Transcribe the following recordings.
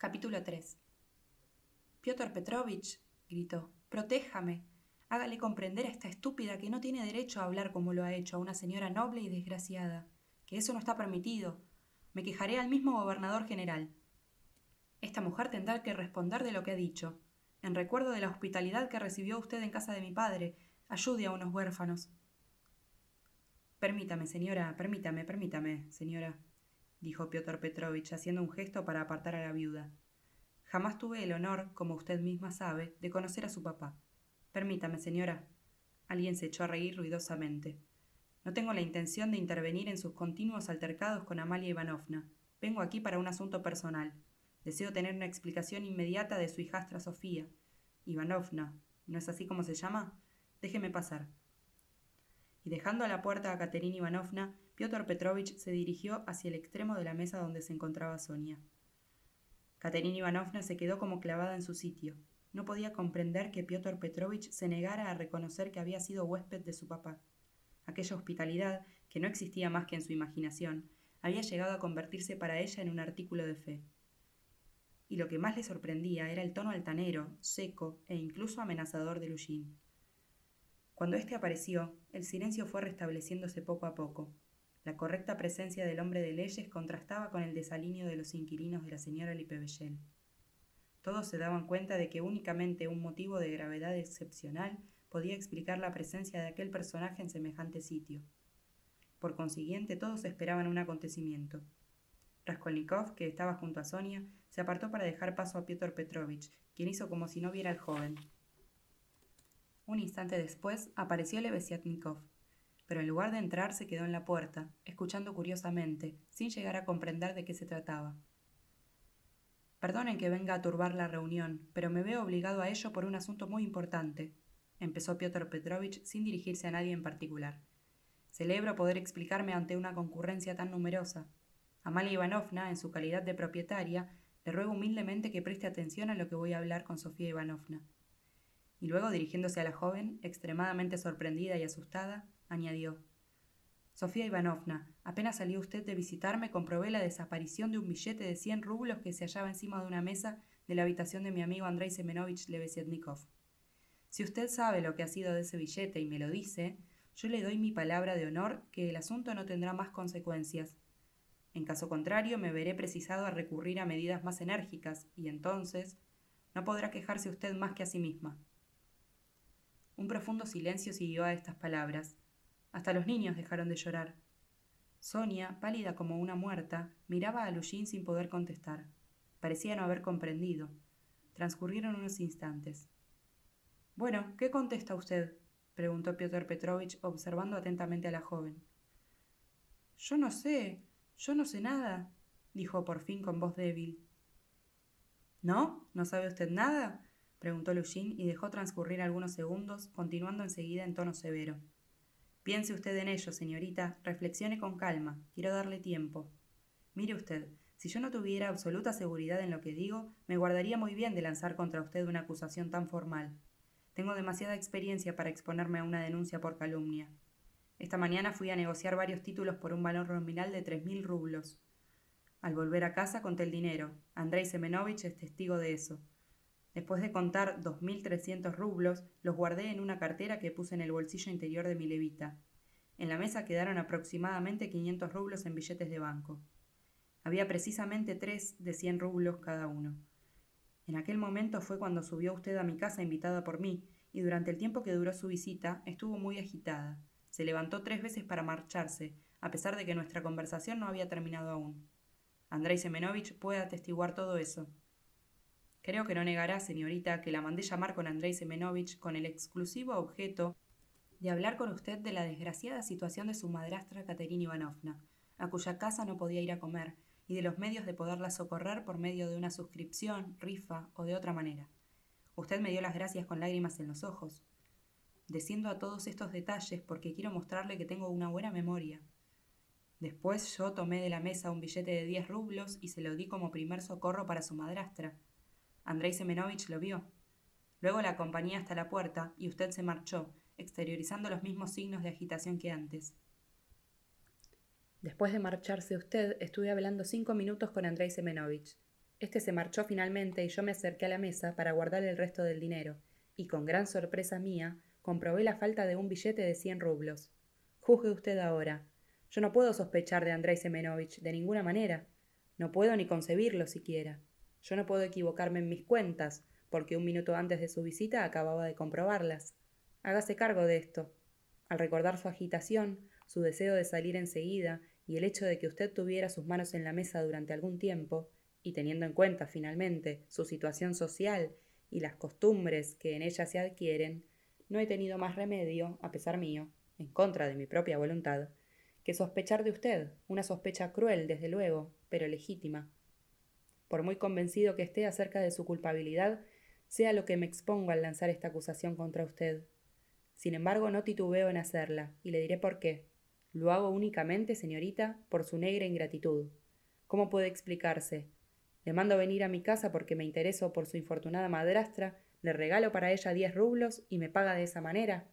Capítulo 3 Piotr Petrovich, gritó, protéjame. Hágale comprender a esta estúpida que no tiene derecho a hablar como lo ha hecho a una señora noble y desgraciada, que eso no está permitido. Me quejaré al mismo gobernador general. Esta mujer tendrá que responder de lo que ha dicho. En recuerdo de la hospitalidad que recibió usted en casa de mi padre, ayude a unos huérfanos. Permítame, señora, permítame, permítame, señora, dijo Piotr Petrovich, haciendo un gesto para apartar a la viuda. Jamás tuve el honor, como usted misma sabe, de conocer a su papá. Permítame, señora. Alguien se echó a reír ruidosamente. No tengo la intención de intervenir en sus continuos altercados con Amalia Ivanovna. Vengo aquí para un asunto personal. Deseo tener una explicación inmediata de su hijastra Sofía. Ivanovna, ¿no es así como se llama? Déjeme pasar. Y dejando a la puerta a Katerina Ivanovna, Piotr Petrovich se dirigió hacia el extremo de la mesa donde se encontraba Sonia. Katerina Ivanovna se quedó como clavada en su sitio. No podía comprender que Piotr Petrovich se negara a reconocer que había sido huésped de su papá. Aquella hospitalidad, que no existía más que en su imaginación, había llegado a convertirse para ella en un artículo de fe. Y lo que más le sorprendía era el tono altanero, seco e incluso amenazador de Lujín. Cuando éste apareció, el silencio fue restableciéndose poco a poco. La correcta presencia del hombre de leyes contrastaba con el desalinio de los inquilinos de la señora Lipevellel. Todos se daban cuenta de que únicamente un motivo de gravedad excepcional podía explicar la presencia de aquel personaje en semejante sitio. Por consiguiente, todos esperaban un acontecimiento. Raskolnikov, que estaba junto a Sonia, se apartó para dejar paso a Piotr Petrovich, quien hizo como si no viera al joven. Un instante después apareció Lebesiatnikov pero en lugar de entrar se quedó en la puerta, escuchando curiosamente, sin llegar a comprender de qué se trataba. Perdonen que venga a turbar la reunión, pero me veo obligado a ello por un asunto muy importante, empezó Piotr Petrovich sin dirigirse a nadie en particular. Celebro poder explicarme ante una concurrencia tan numerosa. Amalia Ivanovna, en su calidad de propietaria, le ruego humildemente que preste atención a lo que voy a hablar con Sofía Ivanovna. Y luego, dirigiéndose a la joven, extremadamente sorprendida y asustada, añadió. Sofía Ivanovna, apenas salió usted de visitarme, comprobé la desaparición de un billete de cien rublos que se hallaba encima de una mesa de la habitación de mi amigo Andrei Semenovich Levesietnikov. Si usted sabe lo que ha sido de ese billete y me lo dice, yo le doy mi palabra de honor que el asunto no tendrá más consecuencias. En caso contrario, me veré precisado a recurrir a medidas más enérgicas, y entonces no podrá quejarse usted más que a sí misma. Un profundo silencio siguió a estas palabras. Hasta los niños dejaron de llorar. Sonia, pálida como una muerta, miraba a Lujín sin poder contestar. Parecía no haber comprendido. Transcurrieron unos instantes. Bueno, ¿qué contesta usted? preguntó Piotr Petrovich, observando atentamente a la joven. Yo no sé, yo no sé nada, dijo por fin con voz débil. ¿No? ¿No sabe usted nada? preguntó Lujín y dejó transcurrir algunos segundos, continuando enseguida en tono severo. Piense usted en ello, señorita, reflexione con calma, quiero darle tiempo. Mire usted, si yo no tuviera absoluta seguridad en lo que digo, me guardaría muy bien de lanzar contra usted una acusación tan formal. Tengo demasiada experiencia para exponerme a una denuncia por calumnia. Esta mañana fui a negociar varios títulos por un valor nominal de tres mil rublos. Al volver a casa conté el dinero. Andrei Semenovich es testigo de eso. Después de contar dos mil trescientos rublos, los guardé en una cartera que puse en el bolsillo interior de mi levita. En la mesa quedaron aproximadamente quinientos rublos en billetes de banco. Había precisamente tres de cien rublos cada uno. En aquel momento fue cuando subió usted a mi casa invitada por mí, y durante el tiempo que duró su visita estuvo muy agitada. Se levantó tres veces para marcharse, a pesar de que nuestra conversación no había terminado aún. Andrei Semenovich puede atestiguar todo eso. Creo que no negará, señorita, que la mandé llamar con Andrei Semenovich con el exclusivo objeto de hablar con usted de la desgraciada situación de su madrastra Katerina Ivanovna, a cuya casa no podía ir a comer, y de los medios de poderla socorrer por medio de una suscripción, rifa o de otra manera. Usted me dio las gracias con lágrimas en los ojos. Desciendo a todos estos detalles porque quiero mostrarle que tengo una buena memoria. Después yo tomé de la mesa un billete de diez rublos y se lo di como primer socorro para su madrastra, Andrei Semenovich lo vio. Luego la acompañé hasta la puerta y usted se marchó, exteriorizando los mismos signos de agitación que antes. Después de marcharse usted, estuve hablando cinco minutos con Andrei Semenovich. Este se marchó finalmente y yo me acerqué a la mesa para guardar el resto del dinero, y con gran sorpresa mía comprobé la falta de un billete de cien rublos. Juzgue usted ahora. Yo no puedo sospechar de Andrei Semenovich de ninguna manera. No puedo ni concebirlo siquiera. Yo no puedo equivocarme en mis cuentas, porque un minuto antes de su visita acababa de comprobarlas. Hágase cargo de esto. Al recordar su agitación, su deseo de salir enseguida y el hecho de que usted tuviera sus manos en la mesa durante algún tiempo, y teniendo en cuenta finalmente su situación social y las costumbres que en ella se adquieren, no he tenido más remedio, a pesar mío, en contra de mi propia voluntad, que sospechar de usted, una sospecha cruel, desde luego, pero legítima. Por muy convencido que esté acerca de su culpabilidad, sea lo que me expongo al lanzar esta acusación contra usted. Sin embargo, no titubeo en hacerla, y le diré por qué. Lo hago únicamente, señorita, por su negra ingratitud. ¿Cómo puede explicarse? Le mando venir a mi casa porque me intereso por su infortunada madrastra, le regalo para ella diez rublos y me paga de esa manera.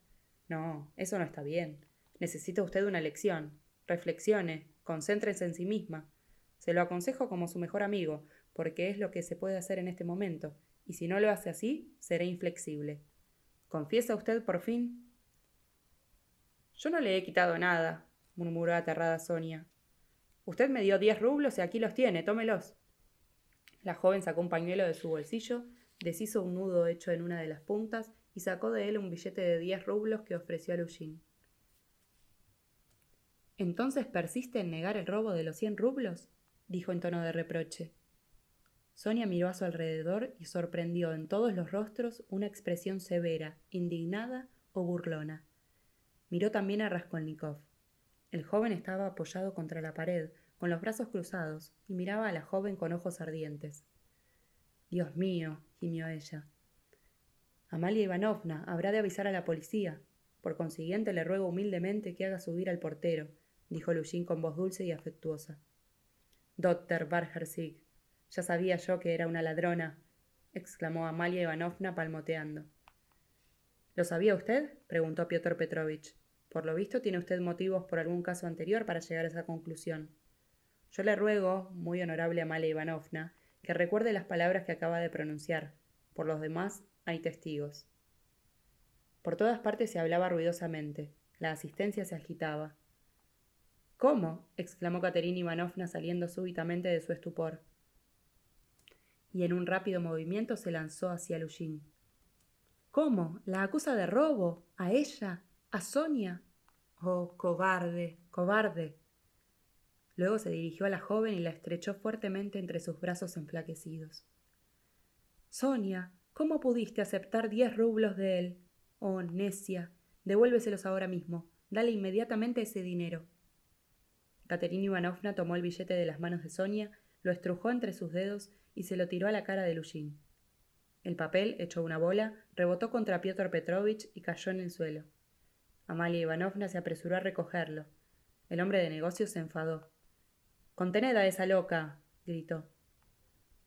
No, eso no está bien. Necesita usted una lección. Reflexione, concéntrese en sí misma. Se lo aconsejo como su mejor amigo, porque es lo que se puede hacer en este momento, y si no lo hace así, seré inflexible. ¿Confiesa usted por fin? Yo no le he quitado nada, murmuró aterrada Sonia. Usted me dio diez rublos y aquí los tiene, tómelos. La joven sacó un pañuelo de su bolsillo, deshizo un nudo hecho en una de las puntas y sacó de él un billete de diez rublos que ofreció a Lujín. ¿Entonces persiste en negar el robo de los cien rublos? dijo en tono de reproche. Sonia miró a su alrededor y sorprendió en todos los rostros una expresión severa, indignada o burlona. Miró también a Raskolnikov. El joven estaba apoyado contra la pared, con los brazos cruzados, y miraba a la joven con ojos ardientes. Dios mío, gimió ella. Amalia Ivanovna habrá de avisar a la policía. Por consiguiente, le ruego humildemente que haga subir al portero, dijo Lujín con voz dulce y afectuosa. Doctor Bargersig, ya sabía yo que era una ladrona, exclamó Amalia Ivanovna palmoteando. ¿Lo sabía usted? preguntó Piotr Petrovich. Por lo visto tiene usted motivos por algún caso anterior para llegar a esa conclusión. Yo le ruego, muy honorable Amalia Ivanovna, que recuerde las palabras que acaba de pronunciar. Por los demás hay testigos. Por todas partes se hablaba ruidosamente. La asistencia se agitaba. ¿Cómo? exclamó Caterina Ivanovna saliendo súbitamente de su estupor y en un rápido movimiento se lanzó hacia Lujín. ¿Cómo? ¿La acusa de robo? ¿A ella? ¿A Sonia? Oh, cobarde, cobarde. Luego se dirigió a la joven y la estrechó fuertemente entre sus brazos enflaquecidos. Sonia, ¿cómo pudiste aceptar diez rublos de él? Oh, necia, devuélveselos ahora mismo. Dale inmediatamente ese dinero. Caterina Ivanovna tomó el billete de las manos de Sonia, lo estrujó entre sus dedos y se lo tiró a la cara de Lujín. El papel, hecho una bola, rebotó contra Piotr Petrovich y cayó en el suelo. Amalia Ivanovna se apresuró a recogerlo. El hombre de negocios se enfadó. Contened a esa loca. gritó.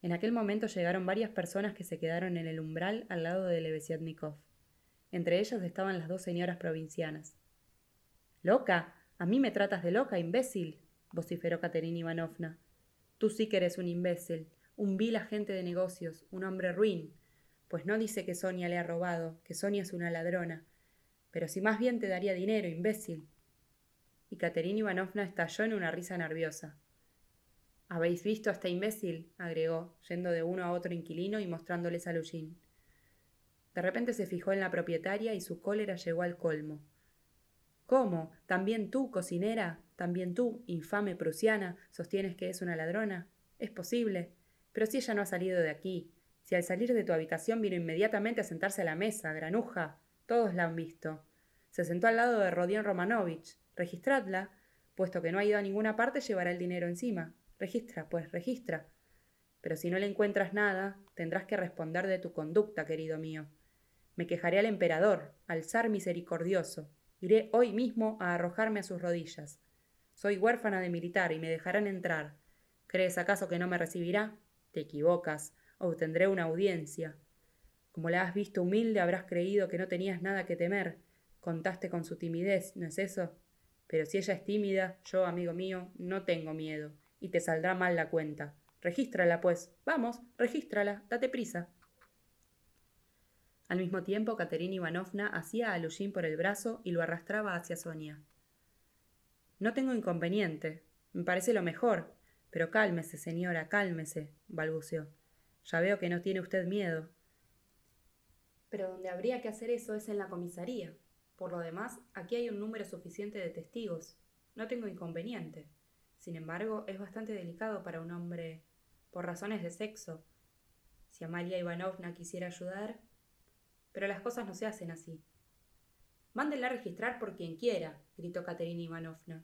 En aquel momento llegaron varias personas que se quedaron en el umbral al lado de Lebesiatnikov. Entre ellas estaban las dos señoras provincianas. ¡Loca! A mí me tratas de loca, imbécil. vociferó Katerina Ivanovna. Tú sí que eres un imbécil un vil agente de negocios, un hombre ruin, pues no dice que Sonia le ha robado, que Sonia es una ladrona, pero si más bien te daría dinero, imbécil. Y Caterina Ivanovna estalló en una risa nerviosa. ¿Habéis visto a este imbécil? agregó, yendo de uno a otro inquilino y mostrándoles a Lujín. De repente se fijó en la propietaria y su cólera llegó al colmo. ¿Cómo? ¿También tú, cocinera? ¿También tú, infame prusiana, sostienes que es una ladrona? ¿Es posible? Pero si ella no ha salido de aquí, si al salir de tu habitación vino inmediatamente a sentarse a la mesa, granuja, todos la han visto. Se sentó al lado de Rodion Romanovich. Registradla. Puesto que no ha ido a ninguna parte, llevará el dinero encima. Registra, pues, registra. Pero si no le encuentras nada, tendrás que responder de tu conducta, querido mío. Me quejaré al emperador, al zar misericordioso. Iré hoy mismo a arrojarme a sus rodillas. Soy huérfana de militar y me dejarán entrar. ¿Crees acaso que no me recibirá? Te equivocas, obtendré una audiencia. Como la has visto humilde, habrás creído que no tenías nada que temer. Contaste con su timidez, ¿no es eso? Pero si ella es tímida, yo, amigo mío, no tengo miedo, y te saldrá mal la cuenta. Regístrala, pues. Vamos, regístrala. Date prisa. Al mismo tiempo, Caterina Ivanovna hacía a Lushin por el brazo y lo arrastraba hacia Sonia. No tengo inconveniente. Me parece lo mejor. Pero cálmese, señora, cálmese, balbuceó. Ya veo que no tiene usted miedo. Pero donde habría que hacer eso es en la comisaría. Por lo demás, aquí hay un número suficiente de testigos. No tengo inconveniente. Sin embargo, es bastante delicado para un hombre por razones de sexo. Si Amalia Ivanovna quisiera ayudar, pero las cosas no se hacen así. Mándenla a registrar por quien quiera, gritó Caterina Ivanovna.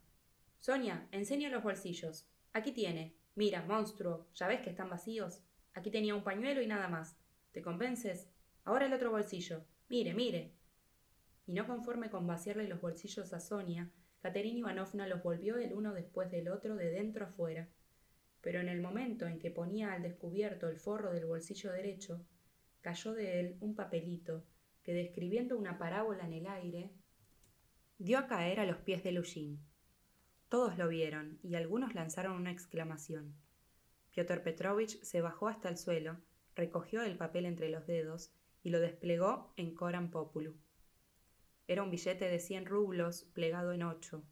Sonia, enseña los bolsillos. Aquí tiene. Mira, monstruo, ¿ya ves que están vacíos? Aquí tenía un pañuelo y nada más. ¿Te convences? Ahora el otro bolsillo. Mire, mire. Y no conforme con vaciarle los bolsillos a Sonia, Caterina Ivanovna los volvió el uno después del otro de dentro a fuera. Pero en el momento en que ponía al descubierto el forro del bolsillo derecho, cayó de él un papelito que, describiendo una parábola en el aire, dio a caer a los pies de Lushin. Todos lo vieron y algunos lanzaron una exclamación. Piotr Petrovich se bajó hasta el suelo, recogió el papel entre los dedos y lo desplegó en Coran Populu. Era un billete de cien rublos plegado en ocho.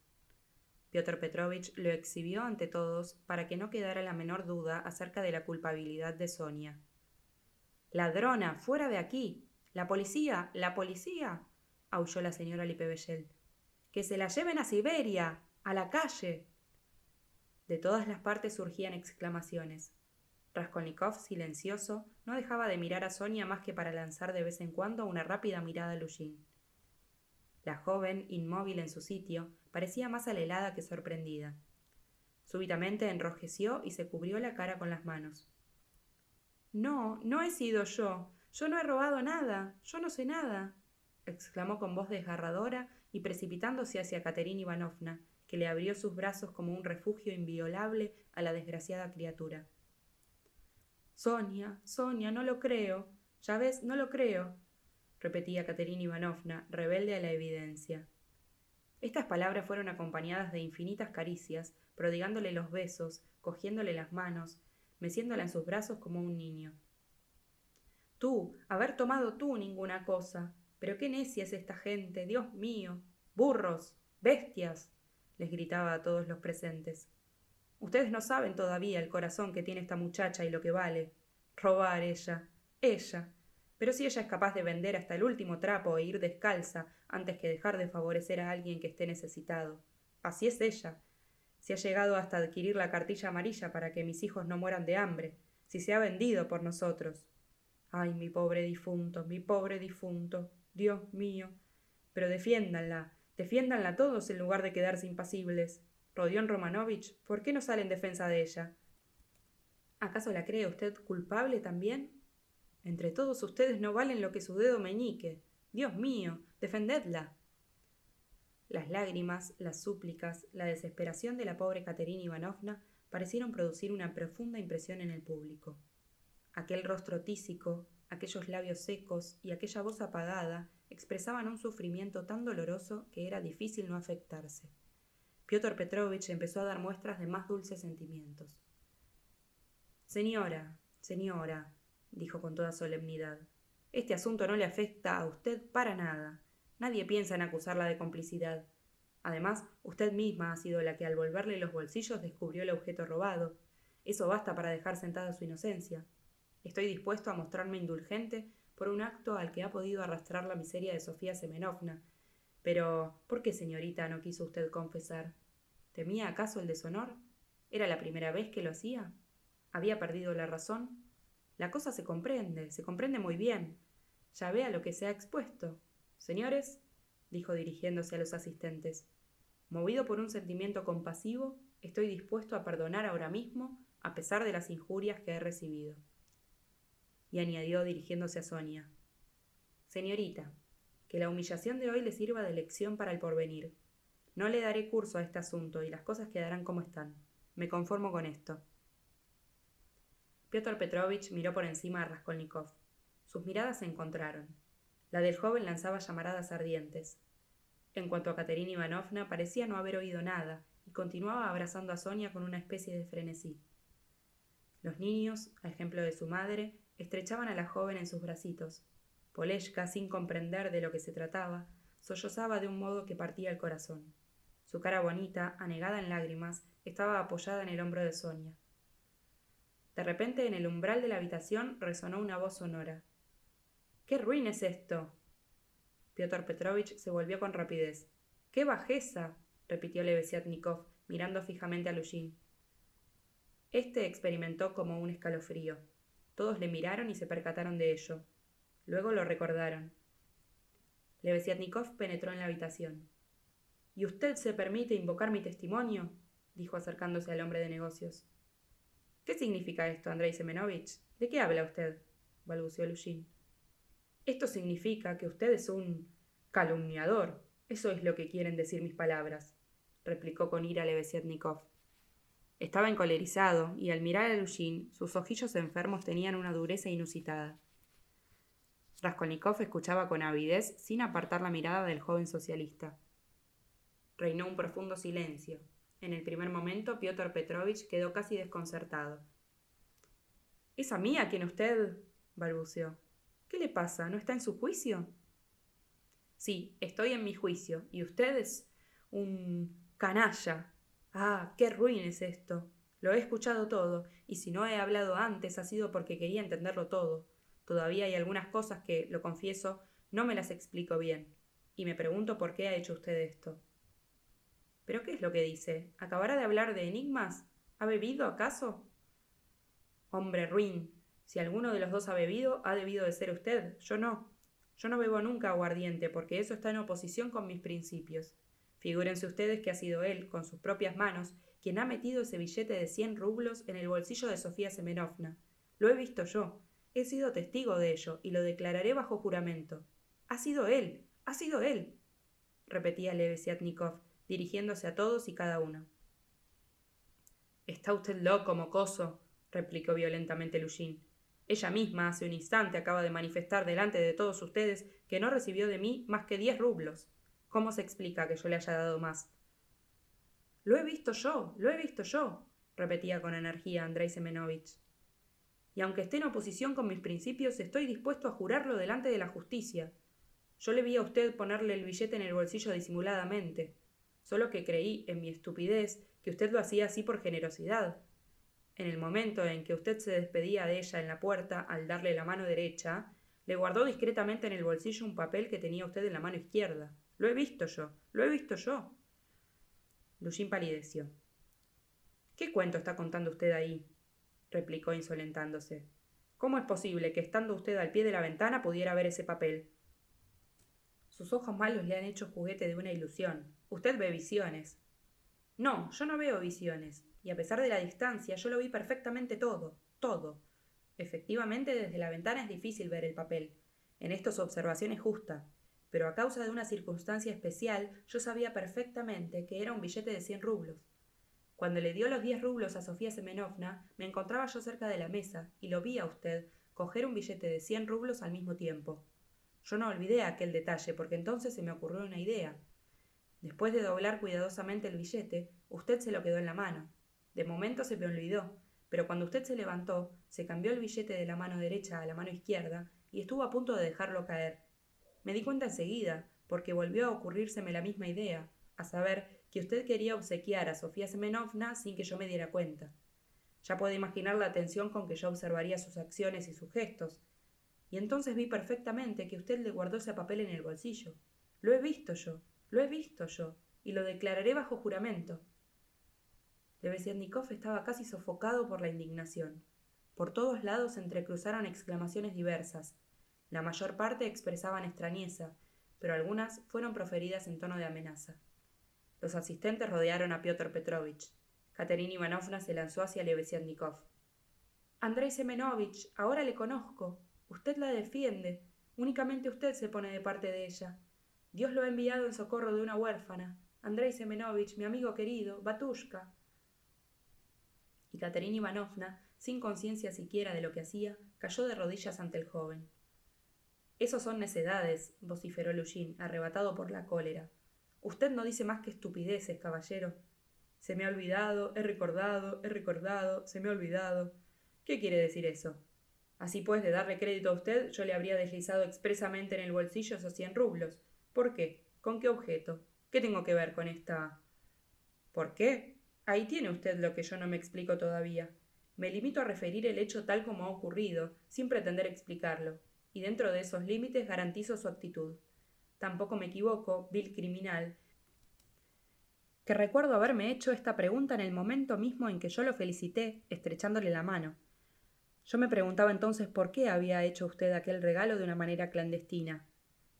Piotr Petrovich lo exhibió ante todos para que no quedara la menor duda acerca de la culpabilidad de Sonia. Ladrona, fuera de aquí. La policía, la policía. aulló la señora Lipebellel. Que se la lleven a Siberia, a la calle. De todas las partes surgían exclamaciones. Raskolnikov, silencioso, no dejaba de mirar a Sonia más que para lanzar de vez en cuando una rápida mirada a Lushin. La joven, inmóvil en su sitio, parecía más alelada que sorprendida. Súbitamente enrojeció y se cubrió la cara con las manos. No, no he sido yo. Yo no he robado nada. Yo no sé nada. exclamó con voz desgarradora y precipitándose hacia Caterina Ivanovna, que le abrió sus brazos como un refugio inviolable a la desgraciada criatura. Sonia, Sonia, no lo creo. Ya ves, no lo creo, repetía Caterina Ivanovna, rebelde a la evidencia. Estas palabras fueron acompañadas de infinitas caricias, prodigándole los besos, cogiéndole las manos, meciéndola en sus brazos como un niño. Tú, haber tomado tú ninguna cosa. Pero qué necia es esta gente, Dios mío. Burros, bestias, les gritaba a todos los presentes. Ustedes no saben todavía el corazón que tiene esta muchacha y lo que vale. Robar ella, ella. Pero si ella es capaz de vender hasta el último trapo e ir descalza antes que dejar de favorecer a alguien que esté necesitado. Así es ella, si ha llegado hasta adquirir la cartilla amarilla para que mis hijos no mueran de hambre, si se ha vendido por nosotros. Ay, mi pobre difunto, mi pobre difunto, Dios mío. Pero defiéndanla, defiéndanla todos en lugar de quedarse impasibles. Rodión Romanovich, ¿por qué no sale en defensa de ella? ¿Acaso la cree usted culpable también? Entre todos ustedes no valen lo que su dedo meñique. Dios mío, defendedla. Las lágrimas, las súplicas, la desesperación de la pobre Caterina Ivanovna parecieron producir una profunda impresión en el público. Aquel rostro tísico, aquellos labios secos y aquella voz apagada expresaban un sufrimiento tan doloroso que era difícil no afectarse. Piotr Petrovich empezó a dar muestras de más dulces sentimientos. Señora, señora, dijo con toda solemnidad, este asunto no le afecta a usted para nada. Nadie piensa en acusarla de complicidad. Además, usted misma ha sido la que al volverle los bolsillos descubrió el objeto robado. Eso basta para dejar sentada su inocencia. Estoy dispuesto a mostrarme indulgente por un acto al que ha podido arrastrar la miseria de Sofía Semenovna. Pero, ¿por qué, señorita, no quiso usted confesar? ¿Temía acaso el deshonor? ¿Era la primera vez que lo hacía? ¿Había perdido la razón? La cosa se comprende, se comprende muy bien. Ya vea lo que se ha expuesto. Señores, dijo dirigiéndose a los asistentes, movido por un sentimiento compasivo, estoy dispuesto a perdonar ahora mismo, a pesar de las injurias que he recibido. Y añadió dirigiéndose a Sonia, Señorita, que la humillación de hoy le sirva de lección para el porvenir. No le daré curso a este asunto y las cosas quedarán como están. Me conformo con esto. Piotr Petrovich miró por encima a Raskolnikov. Sus miradas se encontraron. La del joven lanzaba llamaradas ardientes. En cuanto a Caterina Ivanovna, parecía no haber oído nada y continuaba abrazando a Sonia con una especie de frenesí. Los niños, a ejemplo de su madre, estrechaban a la joven en sus bracitos. Poleshka, sin comprender de lo que se trataba, sollozaba de un modo que partía el corazón. Su cara bonita, anegada en lágrimas, estaba apoyada en el hombro de Sonia. De repente, en el umbral de la habitación resonó una voz sonora. ¿Qué ruin es esto? Piotr Petrovich se volvió con rapidez. ¡Qué bajeza! repitió Levesiatnikov, mirando fijamente a Lushin. Este experimentó como un escalofrío. Todos le miraron y se percataron de ello. Luego lo recordaron. Levesiatnikov penetró en la habitación. ¿Y usted se permite invocar mi testimonio? dijo acercándose al hombre de negocios. ¿Qué significa esto, Andrei Semenovich? ¿De qué habla usted? balbuceó Lushin. Esto significa que usted es un calumniador. Eso es lo que quieren decir mis palabras, replicó con ira Levesiatnikov. Estaba encolerizado, y al mirar a Lushin, sus ojillos enfermos tenían una dureza inusitada. Raskolnikov escuchaba con avidez sin apartar la mirada del joven socialista. Reinó un profundo silencio. En el primer momento, Piotr Petrovich quedó casi desconcertado. ¿Es a mí a quien usted? balbuceó. ¿Qué le pasa? ¿No está en su juicio? Sí, estoy en mi juicio, y usted es un canalla. Ah, qué ruin es esto. Lo he escuchado todo, y si no he hablado antes ha sido porque quería entenderlo todo. Todavía hay algunas cosas que, lo confieso, no me las explico bien, y me pregunto por qué ha hecho usted esto. ¿Pero qué es lo que dice? ¿Acabará de hablar de enigmas? ¿Ha bebido, acaso? Hombre ruin. Si alguno de los dos ha bebido, ha debido de ser usted. Yo no. Yo no bebo nunca aguardiente, porque eso está en oposición con mis principios. Figúrense ustedes que ha sido él, con sus propias manos, quien ha metido ese billete de cien rublos en el bolsillo de Sofía Semenovna. Lo he visto yo. He sido testigo de ello y lo declararé bajo juramento. Ha sido él. Ha sido él. repetía Levesiatnikov, dirigiéndose a todos y cada uno. Está usted loco, mocoso, replicó violentamente Lushin. Ella misma hace un instante acaba de manifestar delante de todos ustedes que no recibió de mí más que diez rublos. ¿Cómo se explica que yo le haya dado más? Lo he visto yo, lo he visto yo, repetía con energía Andrei Semenovich. Y aunque esté en oposición con mis principios, estoy dispuesto a jurarlo delante de la justicia. Yo le vi a usted ponerle el billete en el bolsillo disimuladamente solo que creí, en mi estupidez, que usted lo hacía así por generosidad. En el momento en que usted se despedía de ella en la puerta al darle la mano derecha, le guardó discretamente en el bolsillo un papel que tenía usted en la mano izquierda. Lo he visto yo, lo he visto yo. Lujín palideció. ¿Qué cuento está contando usted ahí? replicó insolentándose. ¿Cómo es posible que estando usted al pie de la ventana pudiera ver ese papel? Sus ojos malos le han hecho juguete de una ilusión, Usted ve visiones. No, yo no veo visiones, y a pesar de la distancia, yo lo vi perfectamente todo, todo. Efectivamente, desde la ventana es difícil ver el papel. En esto su observación es justa, pero a causa de una circunstancia especial, yo sabía perfectamente que era un billete de cien rublos. Cuando le dio los diez rublos a Sofía Semenovna, me encontraba yo cerca de la mesa, y lo vi a usted coger un billete de cien rublos al mismo tiempo. Yo no olvidé aquel detalle, porque entonces se me ocurrió una idea. Después de doblar cuidadosamente el billete, usted se lo quedó en la mano. De momento se me olvidó, pero cuando usted se levantó, se cambió el billete de la mano derecha a la mano izquierda y estuvo a punto de dejarlo caer. Me di cuenta enseguida, porque volvió a ocurrírseme la misma idea, a saber, que usted quería obsequiar a Sofía Semenovna sin que yo me diera cuenta. Ya puede imaginar la atención con que yo observaría sus acciones y sus gestos. Y entonces vi perfectamente que usted le guardó ese papel en el bolsillo. Lo he visto yo. Lo he visto yo, y lo declararé bajo juramento. Lebeziatnikov estaba casi sofocado por la indignación. Por todos lados se entrecruzaron exclamaciones diversas. La mayor parte expresaban extrañeza, pero algunas fueron proferidas en tono de amenaza. Los asistentes rodearon a Piotr Petrovich. Katerina Ivanovna se lanzó hacia Lebeziatnikov. Andrei Semenovich, ahora le conozco. Usted la defiende. Únicamente usted se pone de parte de ella. Dios lo ha enviado en socorro de una huérfana, Andrei Semenovich, mi amigo querido, Batushka. Y Katerina Ivanovna, sin conciencia siquiera de lo que hacía, cayó de rodillas ante el joven. Esos son necedades, vociferó Lushin, arrebatado por la cólera. Usted no dice más que estupideces, caballero. Se me ha olvidado, he recordado, he recordado, se me ha olvidado. ¿Qué quiere decir eso? Así pues, de darle crédito a usted, yo le habría deslizado expresamente en el bolsillo esos cien rublos. ¿Por qué? ¿Con qué objeto? ¿Qué tengo que ver con esta... ¿Por qué? Ahí tiene usted lo que yo no me explico todavía. Me limito a referir el hecho tal como ha ocurrido, sin pretender explicarlo, y dentro de esos límites garantizo su actitud. Tampoco me equivoco, vil criminal, que recuerdo haberme hecho esta pregunta en el momento mismo en que yo lo felicité, estrechándole la mano. Yo me preguntaba entonces por qué había hecho usted aquel regalo de una manera clandestina.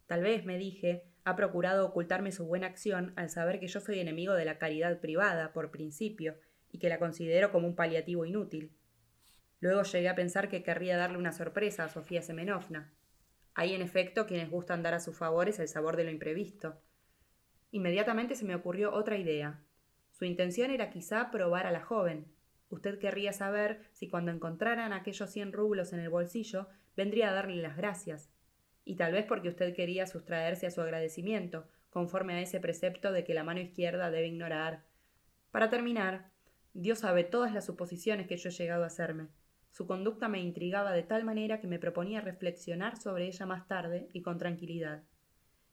Tal vez, me dije, ha procurado ocultarme su buena acción al saber que yo soy enemigo de la caridad privada, por principio, y que la considero como un paliativo inútil. Luego llegué a pensar que querría darle una sorpresa a Sofía Semenovna. Hay en efecto quienes gustan dar a sus favores el sabor de lo imprevisto. Inmediatamente se me ocurrió otra idea. Su intención era quizá probar a la joven. Usted querría saber si cuando encontraran aquellos cien rublos en el bolsillo vendría a darle las gracias. Y tal vez porque usted quería sustraerse a su agradecimiento, conforme a ese precepto de que la mano izquierda debe ignorar. Para terminar, Dios sabe todas las suposiciones que yo he llegado a hacerme. Su conducta me intrigaba de tal manera que me proponía reflexionar sobre ella más tarde y con tranquilidad.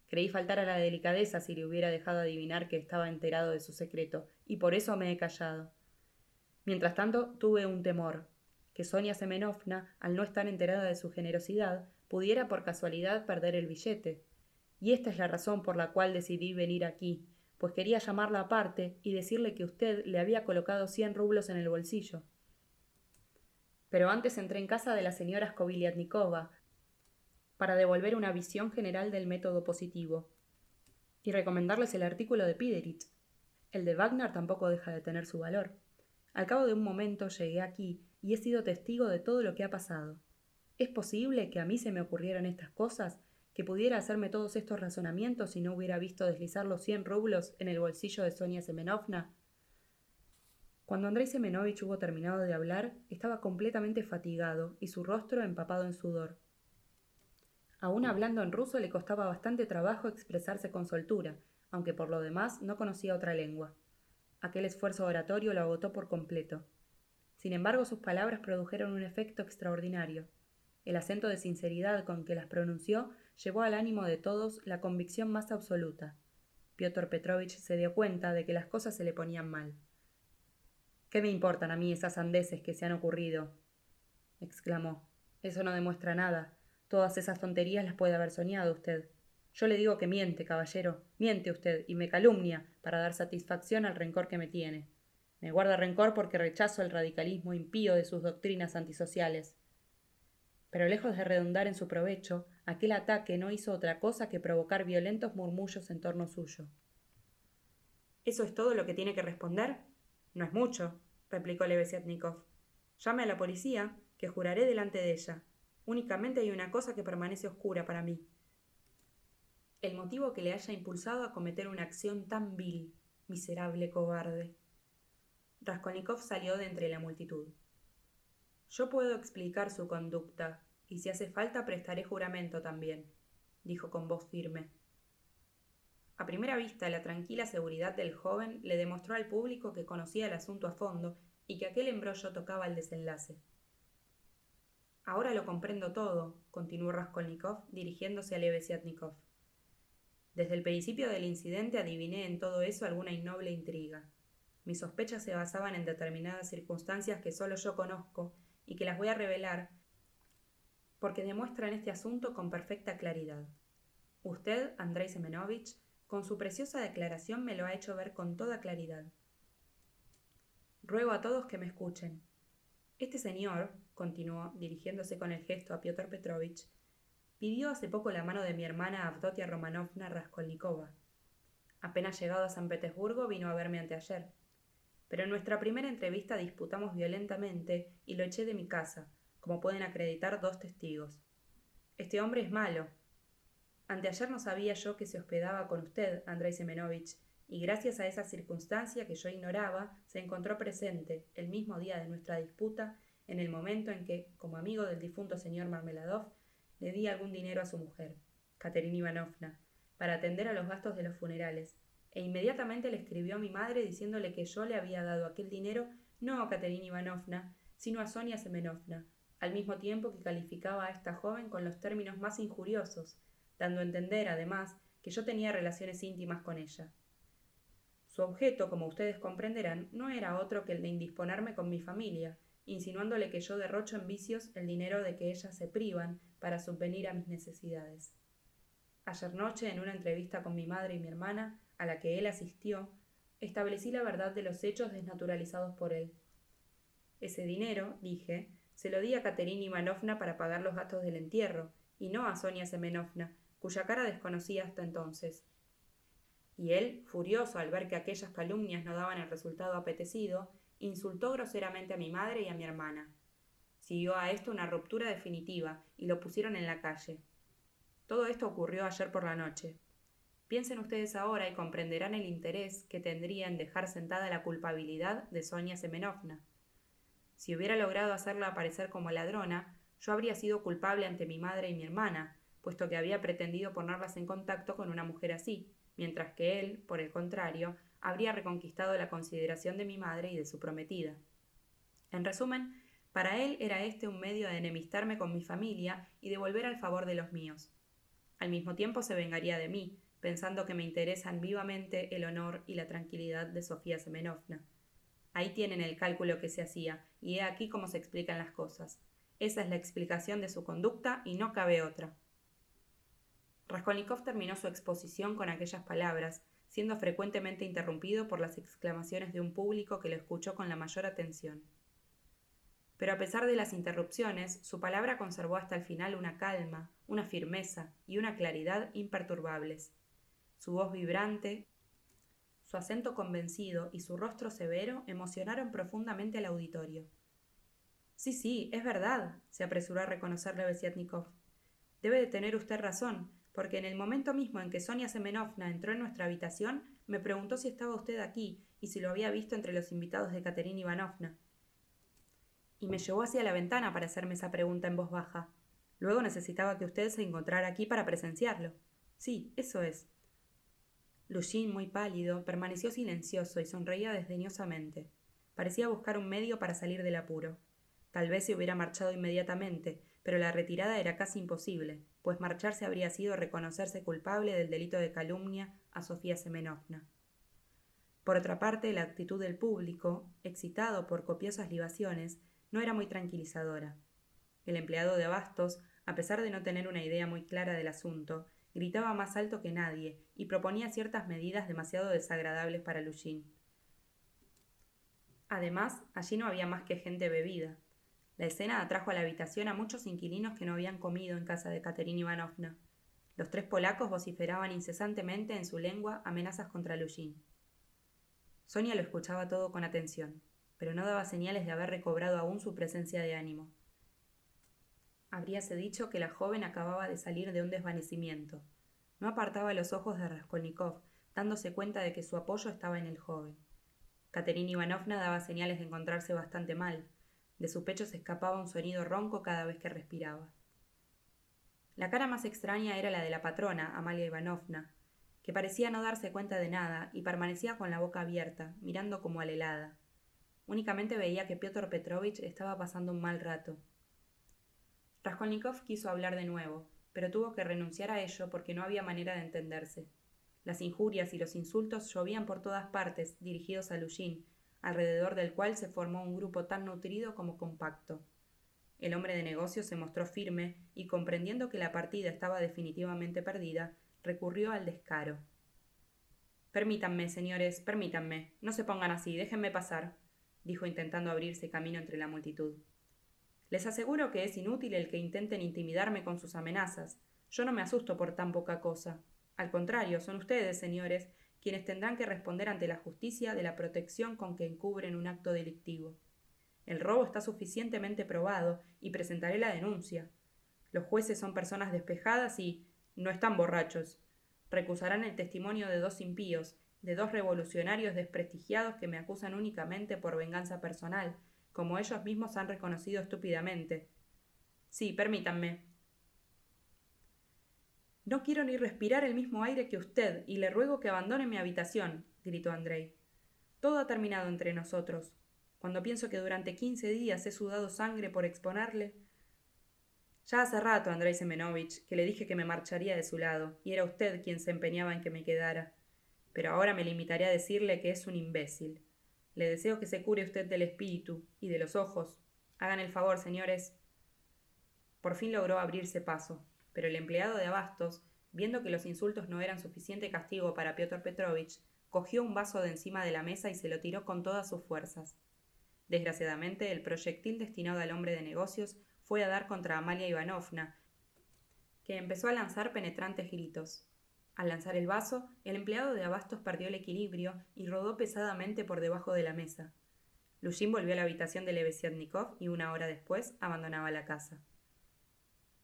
Creí faltar a la delicadeza si le hubiera dejado adivinar que estaba enterado de su secreto, y por eso me he callado. Mientras tanto, tuve un temor, que Sonia Semenovna, al no estar enterada de su generosidad, pudiera por casualidad perder el billete. Y esta es la razón por la cual decidí venir aquí, pues quería llamarla aparte y decirle que usted le había colocado cien rublos en el bolsillo. Pero antes entré en casa de la señora Skobiliatnikova, para devolver una visión general del método positivo y recomendarles el artículo de Pideritz. El de Wagner tampoco deja de tener su valor. Al cabo de un momento llegué aquí y he sido testigo de todo lo que ha pasado. ¿Es posible que a mí se me ocurrieran estas cosas? ¿Que pudiera hacerme todos estos razonamientos si no hubiera visto deslizar los cien rublos en el bolsillo de Sonia Semenovna? Cuando Andrei Semenovich hubo terminado de hablar, estaba completamente fatigado y su rostro empapado en sudor. Aún hablando en ruso le costaba bastante trabajo expresarse con soltura, aunque por lo demás no conocía otra lengua. Aquel esfuerzo oratorio lo agotó por completo. Sin embargo, sus palabras produjeron un efecto extraordinario. El acento de sinceridad con que las pronunció llevó al ánimo de todos la convicción más absoluta. Piotr Petrovich se dio cuenta de que las cosas se le ponían mal. ¿Qué me importan a mí esas andeses que se han ocurrido? exclamó. Eso no demuestra nada. Todas esas tonterías las puede haber soñado usted. Yo le digo que miente, caballero, miente usted y me calumnia para dar satisfacción al rencor que me tiene. Me guarda rencor porque rechazo el radicalismo impío de sus doctrinas antisociales. Pero lejos de redundar en su provecho, aquel ataque no hizo otra cosa que provocar violentos murmullos en torno suyo. ¿Eso es todo lo que tiene que responder? No es mucho, replicó Lebeziatnikov. Llame a la policía, que juraré delante de ella. Únicamente hay una cosa que permanece oscura para mí. El motivo que le haya impulsado a cometer una acción tan vil, miserable cobarde. Raskolnikov salió de entre la multitud. Yo puedo explicar su conducta, y si hace falta prestaré juramento también, dijo con voz firme. A primera vista, la tranquila seguridad del joven le demostró al público que conocía el asunto a fondo y que aquel embrollo tocaba el desenlace. Ahora lo comprendo todo, continuó Raskolnikov, dirigiéndose a Lebeziatnikov. Desde el principio del incidente adiviné en todo eso alguna innoble intriga. Mis sospechas se basaban en determinadas circunstancias que solo yo conozco y que las voy a revelar porque demuestran este asunto con perfecta claridad. Usted, Andrei Semenovich, con su preciosa declaración me lo ha hecho ver con toda claridad. Ruego a todos que me escuchen. Este señor, continuó, dirigiéndose con el gesto a Piotr Petrovich, pidió hace poco la mano de mi hermana Avdotia Romanovna Raskolnikova. Apenas llegado a San Petersburgo vino a verme anteayer. Pero en nuestra primera entrevista disputamos violentamente y lo eché de mi casa, como pueden acreditar dos testigos. Este hombre es malo. Anteayer no sabía yo que se hospedaba con usted, Andrei Semenovich, y gracias a esa circunstancia que yo ignoraba, se encontró presente, el mismo día de nuestra disputa, en el momento en que, como amigo del difunto señor Marmeladov, le di algún dinero a su mujer, Katerina Ivanovna, para atender a los gastos de los funerales, e inmediatamente le escribió a mi madre diciéndole que yo le había dado aquel dinero no a Katerina Ivanovna, sino a Sonia Semenovna, al mismo tiempo que calificaba a esta joven con los términos más injuriosos, dando a entender, además, que yo tenía relaciones íntimas con ella. Su objeto, como ustedes comprenderán, no era otro que el de indisponerme con mi familia, insinuándole que yo derrocho en vicios el dinero de que ellas se privan para subvenir a mis necesidades. Ayer noche, en una entrevista con mi madre y mi hermana, a la que él asistió, establecí la verdad de los hechos desnaturalizados por él. Ese dinero, dije, se lo di a Caterina Ivanovna para pagar los gastos del entierro, y no a Sonia Semenovna, cuya cara desconocía hasta entonces. Y él, furioso al ver que aquellas calumnias no daban el resultado apetecido, insultó groseramente a mi madre y a mi hermana. Siguió a esto una ruptura definitiva y lo pusieron en la calle. Todo esto ocurrió ayer por la noche. Piensen ustedes ahora y comprenderán el interés que tendría en dejar sentada la culpabilidad de Sonia Semenovna. Si hubiera logrado hacerla aparecer como ladrona, yo habría sido culpable ante mi madre y mi hermana, puesto que había pretendido ponerlas en contacto con una mujer así, mientras que él, por el contrario, habría reconquistado la consideración de mi madre y de su prometida. En resumen, para él era este un medio de enemistarme con mi familia y de volver al favor de los míos. Al mismo tiempo se vengaría de mí, pensando que me interesan vivamente el honor y la tranquilidad de Sofía Semenovna. Ahí tienen el cálculo que se hacía, y he aquí cómo se explican las cosas. Esa es la explicación de su conducta y no cabe otra. Raskolnikov terminó su exposición con aquellas palabras, siendo frecuentemente interrumpido por las exclamaciones de un público que lo escuchó con la mayor atención. Pero a pesar de las interrupciones, su palabra conservó hasta el final una calma, una firmeza y una claridad imperturbables. Su voz vibrante, su acento convencido y su rostro severo emocionaron profundamente al auditorio. Sí, sí, es verdad, se apresuró a reconocerle Besiatnikov. Debe de tener usted razón, porque en el momento mismo en que Sonia Semenovna entró en nuestra habitación, me preguntó si estaba usted aquí y si lo había visto entre los invitados de Katerina Ivanovna y me llevó hacia la ventana para hacerme esa pregunta en voz baja. Luego necesitaba que usted se encontrara aquí para presenciarlo. Sí, eso es. Lushin, muy pálido, permaneció silencioso y sonreía desdeñosamente. Parecía buscar un medio para salir del apuro. Tal vez se hubiera marchado inmediatamente, pero la retirada era casi imposible, pues marcharse habría sido reconocerse culpable del delito de calumnia a Sofía Semenovna. Por otra parte, la actitud del público, excitado por copiosas libaciones, no era muy tranquilizadora. El empleado de abastos, a pesar de no tener una idea muy clara del asunto, gritaba más alto que nadie y proponía ciertas medidas demasiado desagradables para Lushin. Además, allí no había más que gente bebida. La escena atrajo a la habitación a muchos inquilinos que no habían comido en casa de Katerina Ivanovna. Los tres polacos vociferaban incesantemente en su lengua amenazas contra Lushin. Sonia lo escuchaba todo con atención pero no daba señales de haber recobrado aún su presencia de ánimo. Habríase dicho que la joven acababa de salir de un desvanecimiento. No apartaba los ojos de Raskolnikov, dándose cuenta de que su apoyo estaba en el joven. Katerina Ivanovna daba señales de encontrarse bastante mal. De su pecho se escapaba un sonido ronco cada vez que respiraba. La cara más extraña era la de la patrona, Amalia Ivanovna, que parecía no darse cuenta de nada y permanecía con la boca abierta, mirando como alelada. Únicamente veía que Piotr Petrovich estaba pasando un mal rato. Raskolnikov quiso hablar de nuevo, pero tuvo que renunciar a ello porque no había manera de entenderse. Las injurias y los insultos llovían por todas partes, dirigidos a Lushin, alrededor del cual se formó un grupo tan nutrido como compacto. El hombre de negocios se mostró firme y, comprendiendo que la partida estaba definitivamente perdida, recurrió al descaro. Permítanme, señores, permítanme. No se pongan así, déjenme pasar dijo intentando abrirse camino entre la multitud. Les aseguro que es inútil el que intenten intimidarme con sus amenazas. Yo no me asusto por tan poca cosa. Al contrario, son ustedes, señores, quienes tendrán que responder ante la justicia de la protección con que encubren un acto delictivo. El robo está suficientemente probado y presentaré la denuncia. Los jueces son personas despejadas y no están borrachos. Recusarán el testimonio de dos impíos de dos revolucionarios desprestigiados que me acusan únicamente por venganza personal, como ellos mismos han reconocido estúpidamente. Sí, permítanme. No quiero ni respirar el mismo aire que usted, y le ruego que abandone mi habitación, gritó Andrei. Todo ha terminado entre nosotros. cuando pienso que durante quince días he sudado sangre por exponerle. Ya hace rato, Andrei Semenovich, que le dije que me marcharía de su lado, y era usted quien se empeñaba en que me quedara. Pero ahora me limitaré a decirle que es un imbécil. Le deseo que se cure usted del espíritu y de los ojos. Hagan el favor, señores. Por fin logró abrirse paso, pero el empleado de abastos, viendo que los insultos no eran suficiente castigo para Piotr Petrovich, cogió un vaso de encima de la mesa y se lo tiró con todas sus fuerzas. Desgraciadamente, el proyectil destinado al hombre de negocios fue a dar contra Amalia Ivanovna, que empezó a lanzar penetrantes gritos. Al lanzar el vaso, el empleado de abastos perdió el equilibrio y rodó pesadamente por debajo de la mesa. Lushin volvió a la habitación de Levesiadnikov y una hora después abandonaba la casa.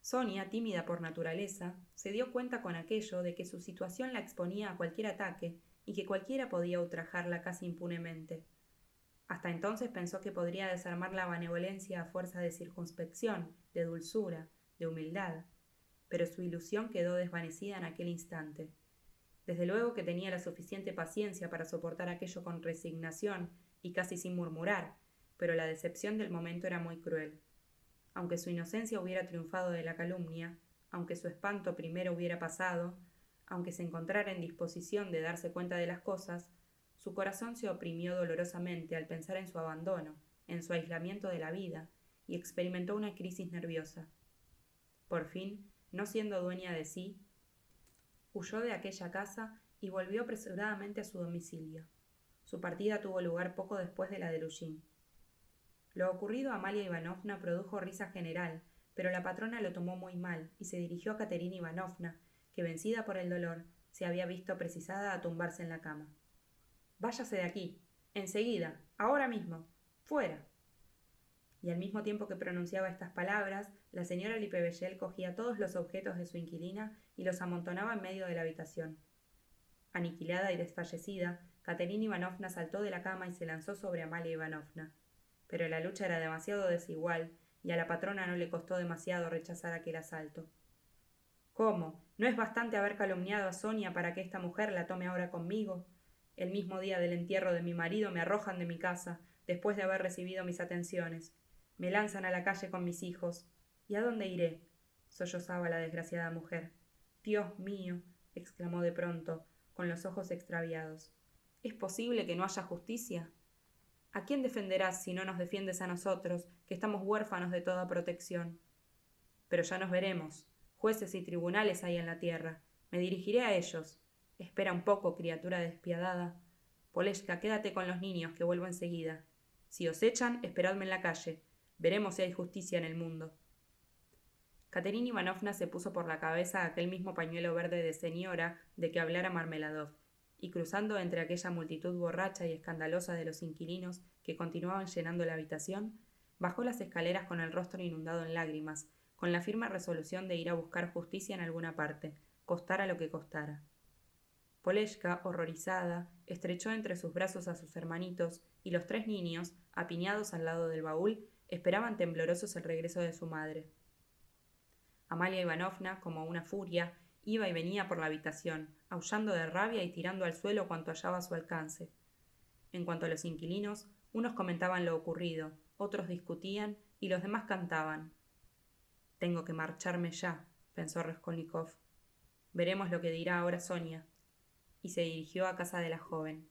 Sonia, tímida por naturaleza, se dio cuenta con aquello de que su situación la exponía a cualquier ataque y que cualquiera podía ultrajarla casi impunemente. Hasta entonces pensó que podría desarmar la benevolencia a fuerza de circunspección, de dulzura, de humildad, pero su ilusión quedó desvanecida en aquel instante. Desde luego que tenía la suficiente paciencia para soportar aquello con resignación y casi sin murmurar, pero la decepción del momento era muy cruel aunque su inocencia hubiera triunfado de la calumnia, aunque su espanto primero hubiera pasado, aunque se encontrara en disposición de darse cuenta de las cosas, su corazón se oprimió dolorosamente al pensar en su abandono, en su aislamiento de la vida, y experimentó una crisis nerviosa. Por fin, no siendo dueña de sí, huyó de aquella casa y volvió apresuradamente a su domicilio. Su partida tuvo lugar poco después de la de Lujín. Lo ocurrido a Amalia Ivanovna produjo risa general, pero la patrona lo tomó muy mal y se dirigió a Caterina Ivanovna, que vencida por el dolor, se había visto precisada a tumbarse en la cama. Váyase de aquí, enseguida, ahora mismo, fuera. Y al mismo tiempo que pronunciaba estas palabras, la señora Lipebellel cogía todos los objetos de su inquilina y los amontonaba en medio de la habitación. Aniquilada y desfallecida, Caterina Ivanovna saltó de la cama y se lanzó sobre Amalia Ivanovna pero la lucha era demasiado desigual y a la patrona no le costó demasiado rechazar aquel asalto. ¿Cómo? ¿No es bastante haber calumniado a Sonia para que esta mujer la tome ahora conmigo? El mismo día del entierro de mi marido me arrojan de mi casa, después de haber recibido mis atenciones. Me lanzan a la calle con mis hijos. ¿Y a dónde iré? sollozaba la desgraciada mujer. Dios mío, exclamó de pronto, con los ojos extraviados. ¿Es posible que no haya justicia? ¿A quién defenderás si no nos defiendes a nosotros, que estamos huérfanos de toda protección? Pero ya nos veremos. Jueces y tribunales hay en la tierra. Me dirigiré a ellos. Espera un poco, criatura despiadada. Poleshka, quédate con los niños, que vuelvo enseguida. Si os echan, esperadme en la calle. Veremos si hay justicia en el mundo. Caterina Ivanovna se puso por la cabeza aquel mismo pañuelo verde de señora de que hablara Marmeladov y cruzando entre aquella multitud borracha y escandalosa de los inquilinos que continuaban llenando la habitación, bajó las escaleras con el rostro inundado en lágrimas, con la firme resolución de ir a buscar justicia en alguna parte, costara lo que costara. Poleshka, horrorizada, estrechó entre sus brazos a sus hermanitos, y los tres niños, apiñados al lado del baúl, esperaban temblorosos el regreso de su madre. Amalia Ivanovna, como una furia, iba y venía por la habitación, aullando de rabia y tirando al suelo cuanto hallaba a su alcance. En cuanto a los inquilinos, unos comentaban lo ocurrido, otros discutían y los demás cantaban. Tengo que marcharme ya, pensó Raskolnikov. Veremos lo que dirá ahora Sonia. Y se dirigió a casa de la joven.